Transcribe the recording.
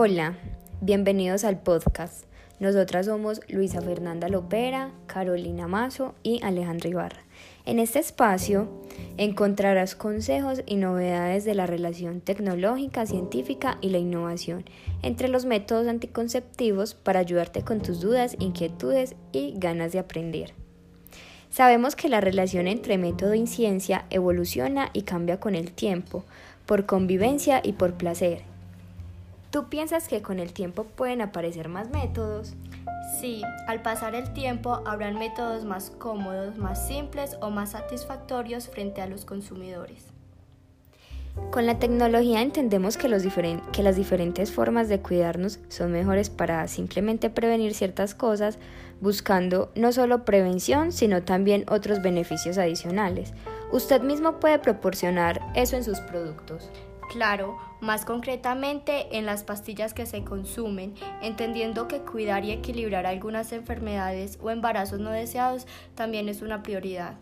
Hola, bienvenidos al podcast. Nosotras somos Luisa Fernanda Lopera, Carolina Mazo y Alejandra Ibarra. En este espacio encontrarás consejos y novedades de la relación tecnológica, científica y la innovación entre los métodos anticonceptivos para ayudarte con tus dudas, inquietudes y ganas de aprender. Sabemos que la relación entre método y ciencia evoluciona y cambia con el tiempo, por convivencia y por placer. ¿Tú piensas que con el tiempo pueden aparecer más métodos? Sí, al pasar el tiempo habrán métodos más cómodos, más simples o más satisfactorios frente a los consumidores. Con la tecnología entendemos que, los que, las diferentes formas de cuidarnos son mejores para simplemente prevenir ciertas cosas, buscando no solo prevención, sino también otros beneficios adicionales. Usted mismo puede proporcionar eso en sus productos. Claro, más concretamente en las pastillas que se consumen, entendiendo que cuidar y equilibrar algunas enfermedades o embarazos no deseados también es una prioridad.